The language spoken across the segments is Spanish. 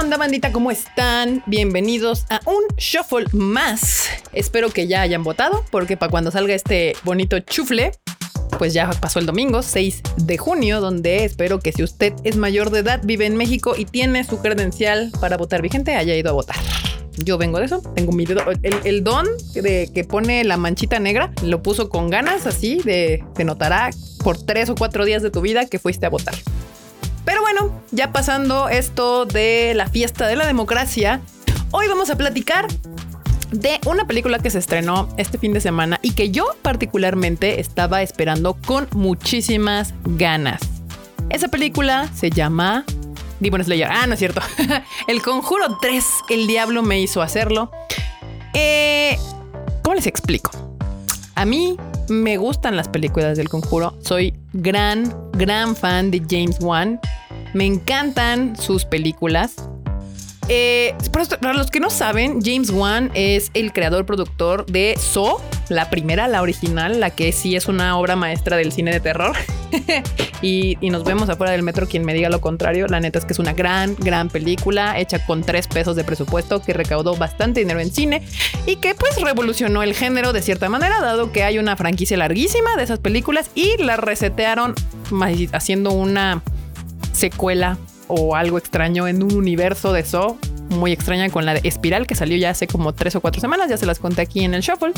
onda, bandita? ¿Cómo están? Bienvenidos a un shuffle más. Espero que ya hayan votado, porque para cuando salga este bonito chufle, pues ya pasó el domingo 6 de junio, donde espero que si usted es mayor de edad, vive en México y tiene su credencial para votar vigente, haya ido a votar. Yo vengo de eso, tengo mi dedo. El, don de que pone la manchita negra lo puso con ganas, así de se notará por tres o cuatro días de tu vida que fuiste a votar. Pero bueno, ya pasando esto de la fiesta de la democracia, hoy vamos a platicar de una película que se estrenó este fin de semana y que yo particularmente estaba esperando con muchísimas ganas. Esa película se llama Demon Slayer. Ah, no es cierto. El Conjuro 3, El Diablo me hizo hacerlo. Eh, ¿Cómo les explico? A mí me gustan las películas del Conjuro. Soy gran, gran fan de James Wan. Me encantan sus películas. Eh, para los que no saben, James Wan es el creador productor de So, la primera, la original, la que sí es una obra maestra del cine de terror. y, nos vemos afuera del metro quien me diga lo contrario. La neta es que es una gran, gran película hecha con tres pesos de presupuesto que recaudó bastante dinero en cine y que pues revolucionó el género de cierta manera, dado que hay una franquicia larguísima de esas películas y la resetearon haciendo una secuela o algo extraño en un universo de So muy extraña con la de Espiral que salió ya hace como tres o cuatro semanas, ya se las conté aquí en el Shuffle.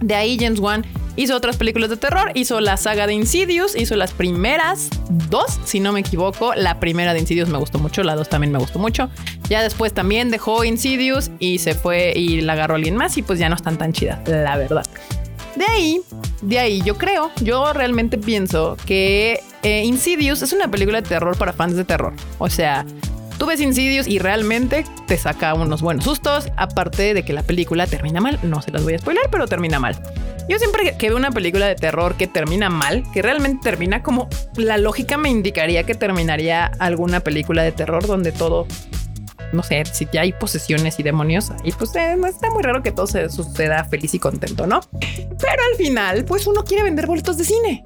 De ahí James Wan hizo otras películas de terror, hizo la saga de Insidious, hizo las primeras dos, si no me equivoco. La primera de Insidious me gustó mucho, la dos también me gustó mucho. Ya después también dejó Insidious y se fue y la agarró alguien más y pues ya no están tan chidas, la verdad. De ahí, de ahí yo creo, yo realmente pienso que eh, Insidious es una película de terror para fans de terror. O sea, tú ves Insidious y realmente te saca unos buenos sustos, aparte de que la película termina mal. No se las voy a spoiler, pero termina mal. Yo siempre que veo una película de terror que termina mal, que realmente termina como la lógica me indicaría que terminaría alguna película de terror donde todo no sé, si ya hay posesiones y demonios, y pues eh, está muy raro que todo se suceda feliz y contento, ¿no? Pero al final, pues uno quiere vender boletos de cine.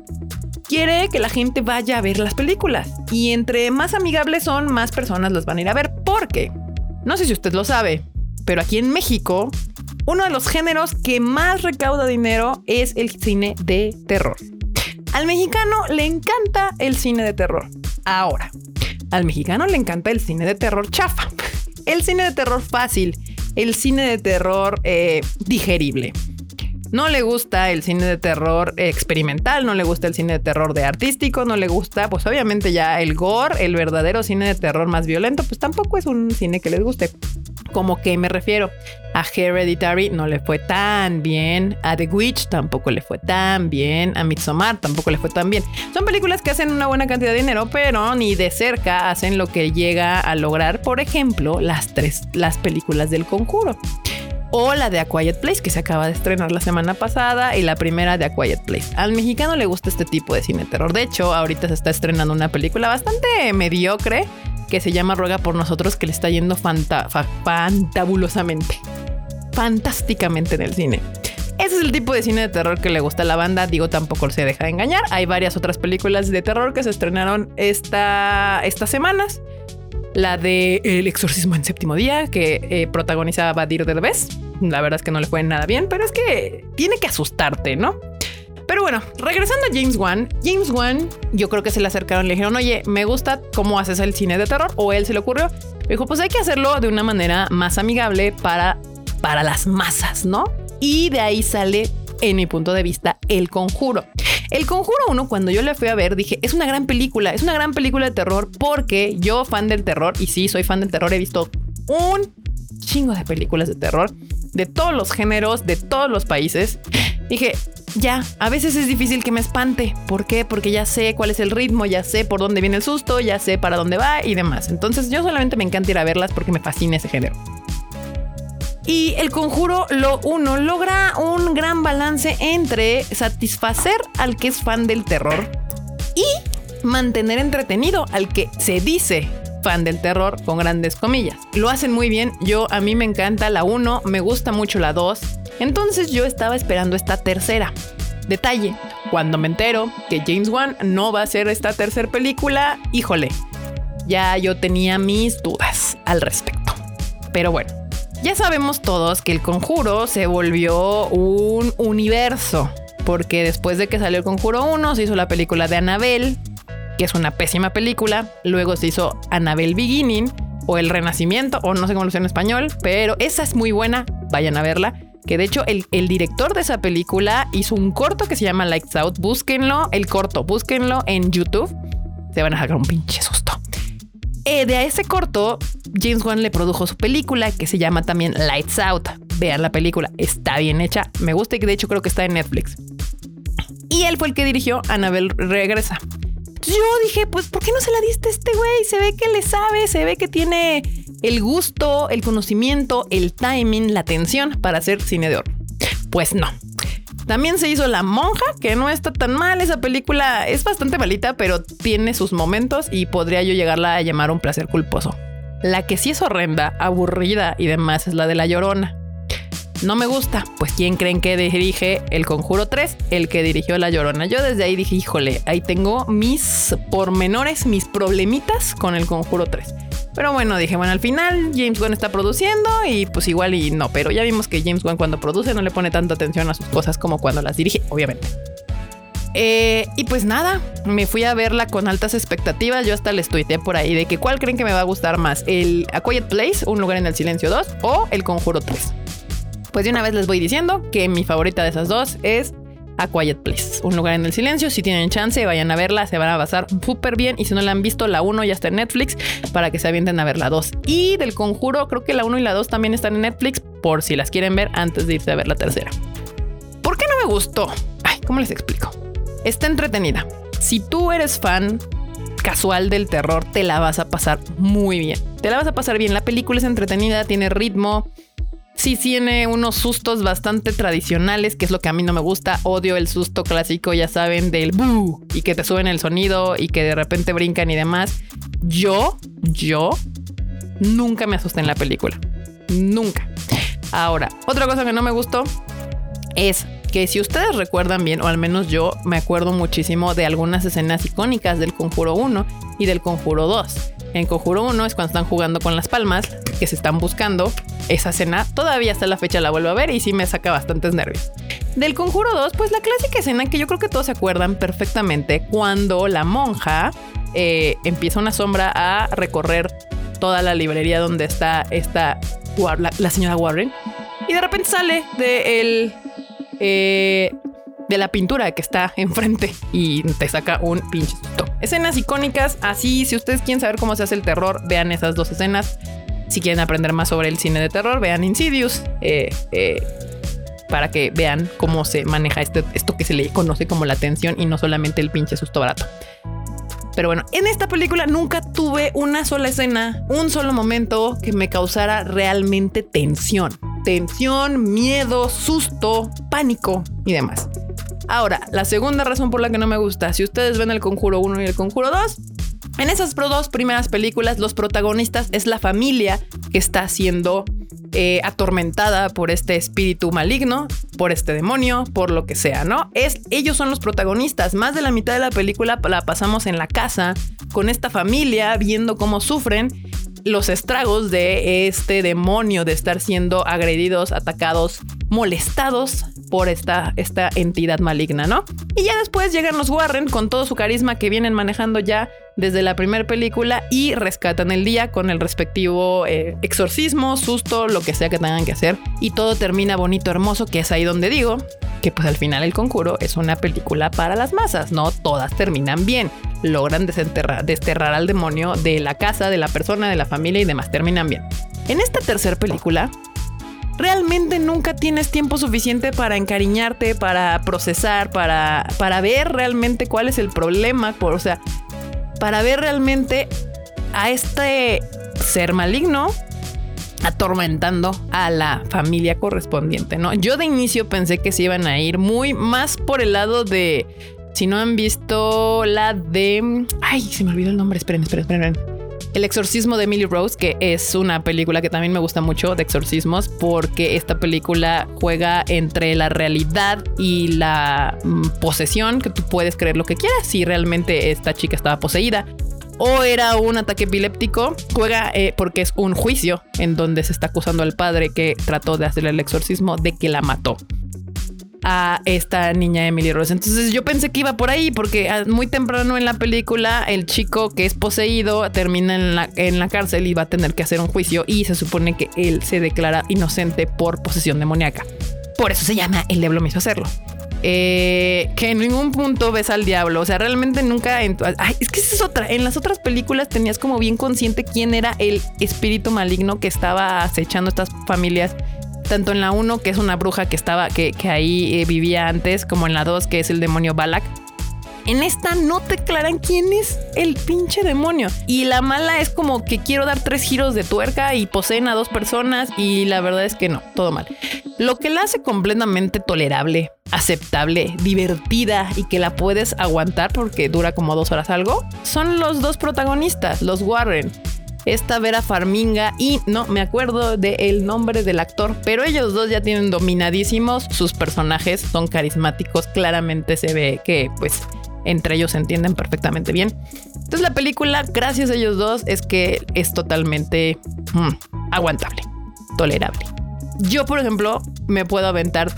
Quiere que la gente vaya a ver las películas. Y entre más amigables son, más personas los van a ir a ver. Porque, no sé si usted lo sabe, pero aquí en México, uno de los géneros que más recauda dinero es el cine de terror. Al mexicano le encanta el cine de terror. Ahora, al mexicano le encanta el cine de terror chafa el cine de terror fácil, el cine de terror eh, digerible. No le gusta el cine de terror experimental, no le gusta el cine de terror de artístico, no le gusta, pues obviamente ya el gore, el verdadero cine de terror más violento, pues tampoco es un cine que les guste. ¿Cómo que me refiero? A Hereditary no le fue tan bien. A The Witch tampoco le fue tan bien. A Midsommar tampoco le fue tan bien. Son películas que hacen una buena cantidad de dinero, pero ni de cerca hacen lo que llega a lograr, por ejemplo, las tres, las películas del conjuro o la de A Quiet Place que se acaba de estrenar la semana pasada y la primera de A Quiet Place. Al mexicano le gusta este tipo de cine terror. De hecho, ahorita se está estrenando una película bastante mediocre que se llama Ruega por nosotros que le está yendo fantabulosamente, fantásticamente en el cine. Ese es el tipo de cine de terror que le gusta a la banda. Digo, tampoco se deja de engañar. Hay varias otras películas de terror que se estrenaron esta, estas semanas la de El exorcismo en séptimo día, que eh, protagonizaba Badir Derbez. La verdad es que no le fue nada bien, pero es que tiene que asustarte, ¿no? Pero bueno, regresando a James Wan, James Wan, yo creo que se le acercaron le dijeron, oye, me gusta cómo haces el cine de terror, o él se le ocurrió. dijo, pues hay que hacerlo de una manera más amigable para, para las masas, ¿no? Y de ahí sale, en mi punto de vista, El Conjuro. El Conjuro 1, cuando yo le fui a ver, dije, es una gran película, es una gran película de terror porque yo, fan del terror, y sí, soy fan del terror, he visto un chingo de películas de terror de todos los géneros, de todos los países. Dije, ya, a veces es difícil que me espante. ¿Por qué? Porque ya sé cuál es el ritmo, ya sé por dónde viene el susto, ya sé para dónde va y demás. Entonces yo solamente me encanta ir a verlas porque me fascina ese género. Y el conjuro lo uno logra un gran balance entre satisfacer al que es fan del terror y mantener entretenido al que se dice fan del terror con grandes comillas. Lo hacen muy bien. Yo a mí me encanta la 1, me gusta mucho la 2. Entonces yo estaba esperando esta tercera. Detalle, cuando me entero que James Wan no va a hacer esta tercera película, híjole, ya yo tenía mis dudas al respecto. Pero bueno, ya sabemos todos que el conjuro se volvió un universo, porque después de que salió el conjuro 1 se hizo la película de Annabelle, que es una pésima película, luego se hizo Annabelle Beginning o El Renacimiento, o no sé cómo lo sé en español, pero esa es muy buena, vayan a verla. Que de hecho el, el, director de esa película hizo un corto que se llama Lights Out. Búsquenlo, el corto, búsquenlo en YouTube. Se van a sacar un pinche susto. Eh, de a ese corto, James Wan le produjo su película que se llama también Lights Out. Vean la película, está bien hecha, me gusta y de hecho creo que está en Netflix. Y él fue el que dirigió Annabelle Regresa. Yo dije, pues, ¿por qué no se la diste a este güey? Se ve que le sabe, se ve que tiene el gusto, el conocimiento, el timing, la atención para hacer cine de oro. Pues no, también se hizo La Monja, que no está tan mal. Esa película es bastante malita, pero tiene sus momentos y podría yo llegarla a llamar un placer culposo. La que sí es horrenda, aburrida y demás es la de La Llorona. No me gusta, pues ¿quién creen que dirige El Conjuro 3? El que dirigió La Llorona. Yo desde ahí dije, híjole, ahí tengo mis pormenores, mis problemitas con El Conjuro 3. Pero bueno, dije, bueno, al final James Wan está produciendo y pues igual y no, pero ya vimos que James Wan cuando produce no le pone tanta atención a sus cosas como cuando las dirige, obviamente. Eh, y pues nada, me fui a verla con altas expectativas. Yo hasta les tuiteé por ahí de que cuál creen que me va a gustar más, el A Quiet Place, Un lugar en el silencio 2 o El Conjuro 3. Pues de una vez les voy diciendo que mi favorita de esas dos es a Quiet Place, un lugar en el silencio. Si tienen chance, vayan a verla, se van a pasar súper bien. Y si no la han visto, la 1 ya está en Netflix para que se avienten a ver la 2. Y del conjuro, creo que la 1 y la 2 también están en Netflix por si las quieren ver antes de irse a ver la tercera. ¿Por qué no me gustó? Ay, ¿cómo les explico? Está entretenida. Si tú eres fan casual del terror, te la vas a pasar muy bien. Te la vas a pasar bien. La película es entretenida, tiene ritmo sí tiene unos sustos bastante tradicionales, que es lo que a mí no me gusta. Odio el susto clásico, ya saben, del boo y que te suben el sonido y que de repente brincan y demás. Yo, yo nunca me asusté en la película. Nunca. Ahora, otra cosa que no me gustó es que si ustedes recuerdan bien, o al menos yo me acuerdo muchísimo de algunas escenas icónicas del Conjuro 1 y del Conjuro 2. En Conjuro 1 es cuando están jugando con las palmas, que se están buscando. Esa escena todavía hasta la fecha la vuelvo a ver y sí me saca bastantes nervios. Del Conjuro 2, pues la clásica escena que yo creo que todos se acuerdan perfectamente cuando la monja eh, empieza una sombra a recorrer toda la librería donde está esta la, señora Warren y de repente sale de el eh, de la pintura que está enfrente y te saca un pinche susto. Escenas icónicas, así si ustedes quieren saber cómo se hace el terror, vean esas dos escenas. Si quieren aprender más sobre el cine de terror, vean Insidious. Eh, eh, para que vean cómo se maneja este, esto que se le conoce como la tensión y no solamente el pinche susto barato. Pero bueno, en esta película nunca tuve una sola escena, un solo momento que me causara realmente tensión. Tensión, miedo, susto, pánico y demás. Ahora, la segunda razón por la que no me gusta, si ustedes ven el Conjuro 1 y el Conjuro 2, en esas dos primeras películas los protagonistas es la familia que está siendo eh, atormentada por este espíritu maligno, por este demonio, por lo que sea, ¿no? Es, ellos son los protagonistas. Más de la mitad de la película la pasamos en la casa con esta familia viendo cómo sufren los estragos de este demonio de estar siendo agredidos, atacados, molestados por esta, esta entidad maligna, ¿no? Y ya después llegan los Warren con todo su carisma que vienen manejando ya desde la primera película y rescatan el día con el respectivo eh, exorcismo, susto, lo que sea que tengan que hacer. Y todo termina bonito, hermoso, que es ahí donde digo que pues al final el conjuro es una película para las masas, no todas terminan bien. Logran desenterrar, desterrar al demonio de la casa, de la persona, de la familia y demás, terminan bien. En esta tercera película, realmente nunca tienes tiempo suficiente para encariñarte, para procesar, para, para ver realmente cuál es el problema, o sea, para ver realmente a este ser maligno atormentando a la familia correspondiente, ¿no? Yo de inicio pensé que se iban a ir muy más por el lado de si no han visto la de ay, se me olvidó el nombre, esperen, esperen, esperen. El exorcismo de Emily Rose, que es una película que también me gusta mucho de exorcismos, porque esta película juega entre la realidad y la mm, posesión, que tú puedes creer lo que quieras si realmente esta chica estaba poseída. o era un ataque epiléptico. Juega eh, porque es un juicio en donde se está acusando al padre que trató de hacer el exorcismo de que la mató a esta niña Emily Rose. Entonces yo pensé que iba por ahí porque ah, muy temprano en la película el chico que es poseído termina en la, en la cárcel y va a tener que hacer un juicio y se supone que él se declara inocente por posesión demoníaca. Por eso se llama El Diablo me hizo hacerlo. Eh, que en ningún punto ves al diablo. O sea, realmente nunca. es que esa es otra. En las otras películas tenías como bien consciente quién era el espíritu maligno que estaba acechando estas familias tanto en la 1, que es una bruja que estaba, que, ahí eh, vivía antes, como en la 2, que es el demonio Balak. En esta no te aclaran quién es el pinche demonio. Y la mala es como que quiero dar tres giros de tuerca y poseen a dos personas y la verdad es que no, todo mal. Lo que la hace completamente tolerable, aceptable, divertida y que la puedes aguantar porque dura como dos horas algo, son los dos protagonistas, los Warren esta Vera Farminga y no me acuerdo del nombre del actor, pero ellos dos ya tienen dominadísimos sus personajes, son carismáticos, claramente se ve que pues entre ellos se entienden perfectamente bien. Entonces la película, gracias a ellos dos, es que es totalmente mm, aguantable, tolerable. Yo, por ejemplo, me puedo aventar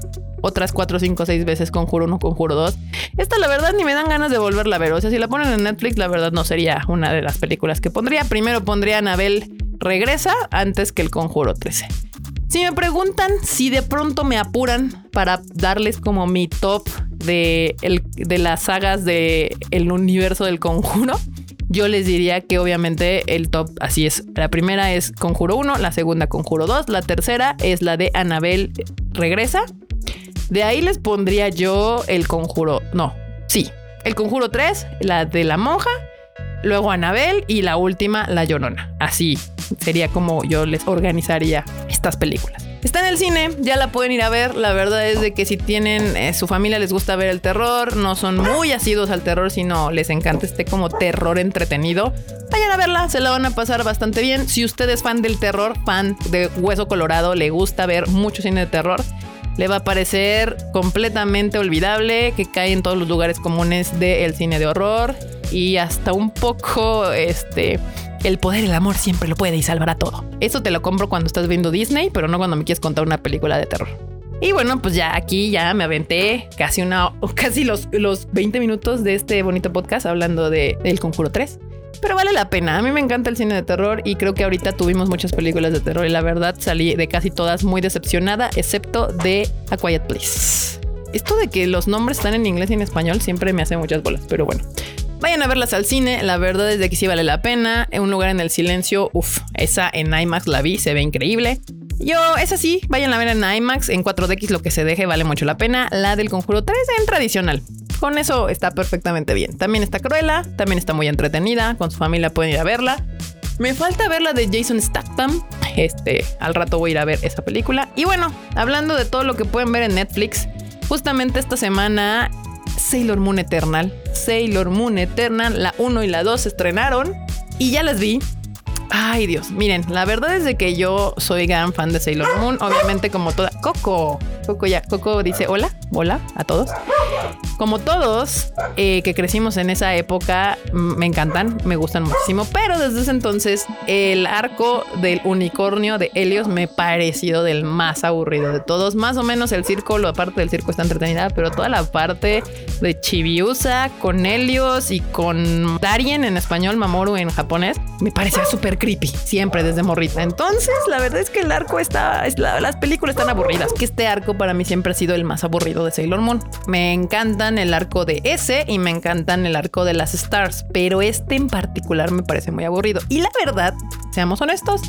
otras 4, 5, 6 veces Conjuro 1, Conjuro 2. Esta la verdad ni me dan ganas de volverla a ver. O sea, si la ponen en Netflix, la verdad no sería una de las películas que pondría. Primero pondría Anabel Regresa antes que el Conjuro 13. Si me preguntan si de pronto me apuran para darles como mi top de, de las sagas del el universo del conjuro, yo les diría que obviamente el top así es. La primera es Conjuro 1, la segunda Conjuro 2, la tercera es la de Anabel Regresa de ahí les pondría yo el conjuro. No, sí. El conjuro 3, la de la monja. Luego Anabel y la última, La Llorona. Así sería como yo les organizaría estas películas. Está en el cine, ya la pueden ir a ver. La verdad es de que si tienen eh, su familia les gusta ver el terror, no son muy asidos al terror, sino les encanta este como terror entretenido. Vayan a verla, se la van a pasar bastante bien. Si usted es fan del terror, fan de Hueso Colorado, le gusta ver mucho cine de terror, le va a parecer completamente olvidable, que cae en todos los lugares comunes del cine de horror y hasta un poco este el poder el amor siempre lo puede y salvará todo. Eso te lo compro cuando estás viendo Disney, pero no cuando me quieres contar una película de terror. Y bueno, pues ya aquí ya me aventé casi una casi los, los 20 minutos de este bonito podcast hablando de El Conjuro 3. Pero vale la pena. A mí me encanta el cine de terror y creo que ahorita tuvimos muchas películas de terror y la verdad salí de casi todas muy decepcionada, excepto de A Quiet Place. Esto de que los nombres están en inglés y en español siempre me hace muchas bolas, pero bueno. Vayan a verlas al cine, la verdad es de que sí vale la pena. Un lugar en el silencio, uff, esa en IMAX la vi, se ve increíble. Yo, es así, vayan a ver en IMAX, en 4DX lo que se deje vale mucho la pena. La del Conjuro 3 en tradicional. Con eso está perfectamente bien. También está Cruella, también está muy entretenida, con su familia pueden ir a verla. Me falta ver la de Jason Statham. Este, al rato voy a ir a ver esa película. Y bueno, hablando de todo lo que pueden ver en Netflix, justamente esta semana Sailor Moon Eternal, Sailor Moon Eternal, la 1 y la 2 se estrenaron y ya las vi. Ay Dios, miren, la verdad es de que yo soy gran fan de Sailor Moon, obviamente como toda... Coco, Coco ya, Coco dice hola, hola a todos. Como todos eh, que crecimos en esa época, me encantan, me gustan muchísimo, pero desde ese entonces el arco del unicornio de Helios me ha parecido del más aburrido de todos. Más o menos el circo, la parte del circo está entretenida, pero toda la parte de Chibiusa con Helios y con Darien en español, Mamoru en japonés, me parecía súper creepy, siempre desde morrita. Entonces, la verdad es que el arco está, las películas están aburridas, que este arco para mí siempre ha sido el más aburrido de Sailor Moon. Me el arco de ese y me encantan el arco de las Stars, pero este en particular me parece muy aburrido. Y la verdad, seamos honestos,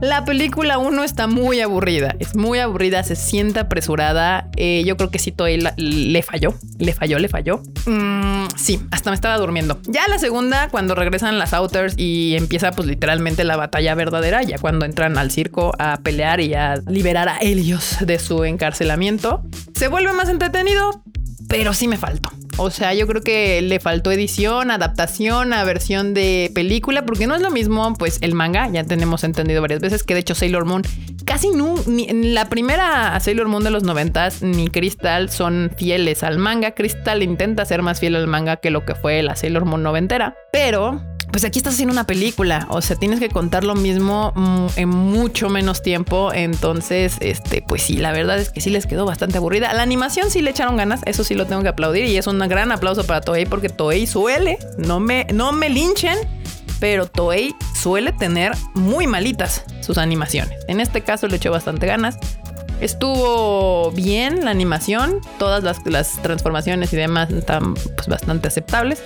la película 1 está muy aburrida, es muy aburrida, se siente apresurada. Eh, yo creo que sí, Toei le falló, le falló, le falló. Mm, sí, hasta me estaba durmiendo. Ya la segunda, cuando regresan las Outers y empieza pues literalmente la batalla verdadera, ya cuando entran al circo a pelear y a liberar a Helios de su encarcelamiento, se vuelve más entretenido, pero sí me faltó. O sea, yo creo que le faltó edición, adaptación a versión de película, porque no es lo mismo, pues el manga, ya tenemos entendido varias veces que de hecho Sailor Moon, casi no, ni, en la primera Sailor Moon de los noventas, ni Crystal son fieles al manga. Crystal intenta ser más fiel al manga que lo que fue la Sailor Moon noventera, pero pues aquí estás haciendo una película, o sea, tienes que contar lo mismo mm, en mucho menos tiempo, entonces, este, pues sí, la verdad es que sí les quedó bastante aburrida. La animación sí le echaron ganas, eso sí lo tengo que aplaudir y es un gran aplauso para Toei porque Toei suele, no me, no me linchen, pero Toei suele tener muy malitas sus animaciones. En este caso le echó bastante ganas. Estuvo bien la animación, todas las, transformaciones y demás están pues, bastante aceptables.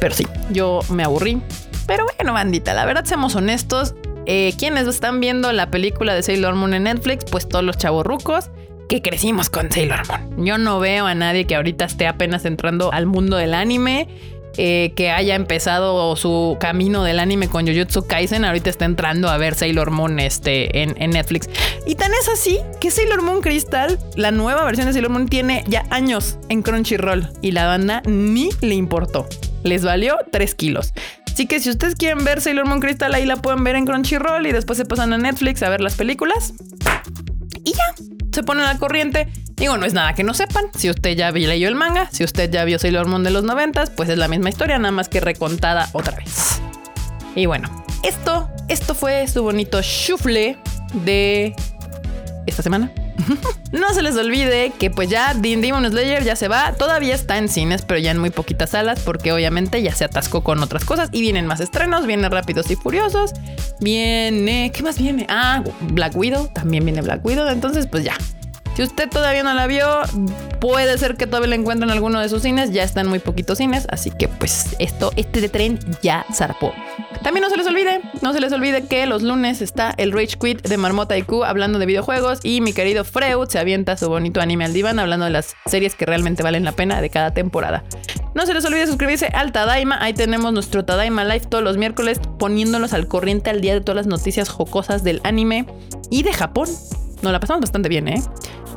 Pero sí, yo me aburrí. Pero bueno, bandita, la verdad, seamos honestos. Eh, quienes están viendo la película de Sailor Moon en Netflix, pues todos los chavos rucos que crecimos con Sailor Moon. Yo no veo a nadie que ahorita esté apenas entrando al mundo del anime eh, que haya empezado su camino del anime con Jujutsu Kaisen, ahorita está entrando a ver Sailor Moon este, en, Netflix. Y tan es así que Sailor Moon Crystal, la nueva versión de Sailor Moon, tiene ya años en Crunchyroll y la banda ni le importó. Les valió 3 kilos. Así que si ustedes quieren ver Sailor Moon Crystal, ahí la pueden ver en Crunchyroll y después se pasan a Netflix a ver las películas. Y ya, se ponen la corriente Digo, no es nada que no sepan. Si usted ya leyó el manga, si usted ya vio Sailor Moon de los noventas, pues es la misma historia, nada más que recontada otra vez. Y bueno, esto, esto fue su bonito chufle de esta semana. no se les olvide que pues ya Demon Slayer ya se va, todavía está en cines, pero ya en muy poquitas salas porque obviamente ya se atascó con otras cosas. Y vienen más estrenos, vienen rápidos y furiosos, viene, ¿qué más viene? Ah, Black Widow, también viene Black Widow, entonces pues ya, si usted todavía no la vio, puede ser que todavía la encuentre en alguno de sus cines. Ya están muy poquitos cines, así que pues esto, este de tren ya zarpó. También no se les olvide, no se les olvide que los lunes está el Rage Quit de Marmota IQ hablando de videojuegos y mi querido Freud se avienta su bonito anime al diván hablando de las series que realmente valen la pena de cada temporada. No se les olvide suscribirse al Tadaima, ahí tenemos nuestro Tadaima Live todos los miércoles poniéndolos al corriente al día de todas las noticias jocosas del anime y de Japón. Nos la pasamos bastante bien, ¿eh?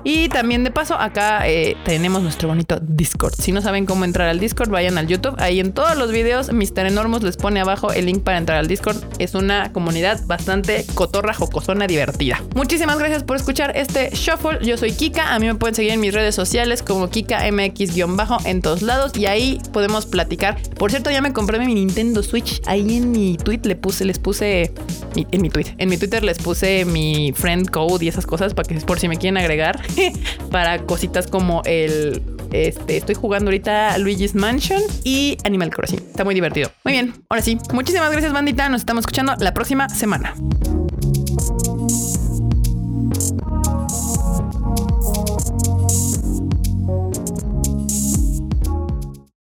Y también de paso, acá eh, tenemos nuestro bonito Discord. Si no saben cómo entrar al Discord, vayan al YouTube. Ahí en todos los videos, Mr. Enormous les pone abajo el link para entrar al Discord. Es una comunidad bastante cotorra, jocosona, divertida. Muchísimas gracias por escuchar este Shuffle. Yo soy Kika. A mí me pueden seguir en mis redes sociales como KikaMX-bajo en todos lados. Y ahí podemos platicar. Por cierto, ya me compré mi Nintendo Switch. Ahí en mi tweet le puse, les puse. en mi tweet. En mi Twitter les puse mi friend code y esas cosas para que por si me quieren agregar. para cositas como el este, estoy jugando ahorita Luigi's Mansion y Animal Crossing. Está muy divertido. Muy bien, ahora sí. Muchísimas gracias, bandita. Nos estamos escuchando la próxima semana.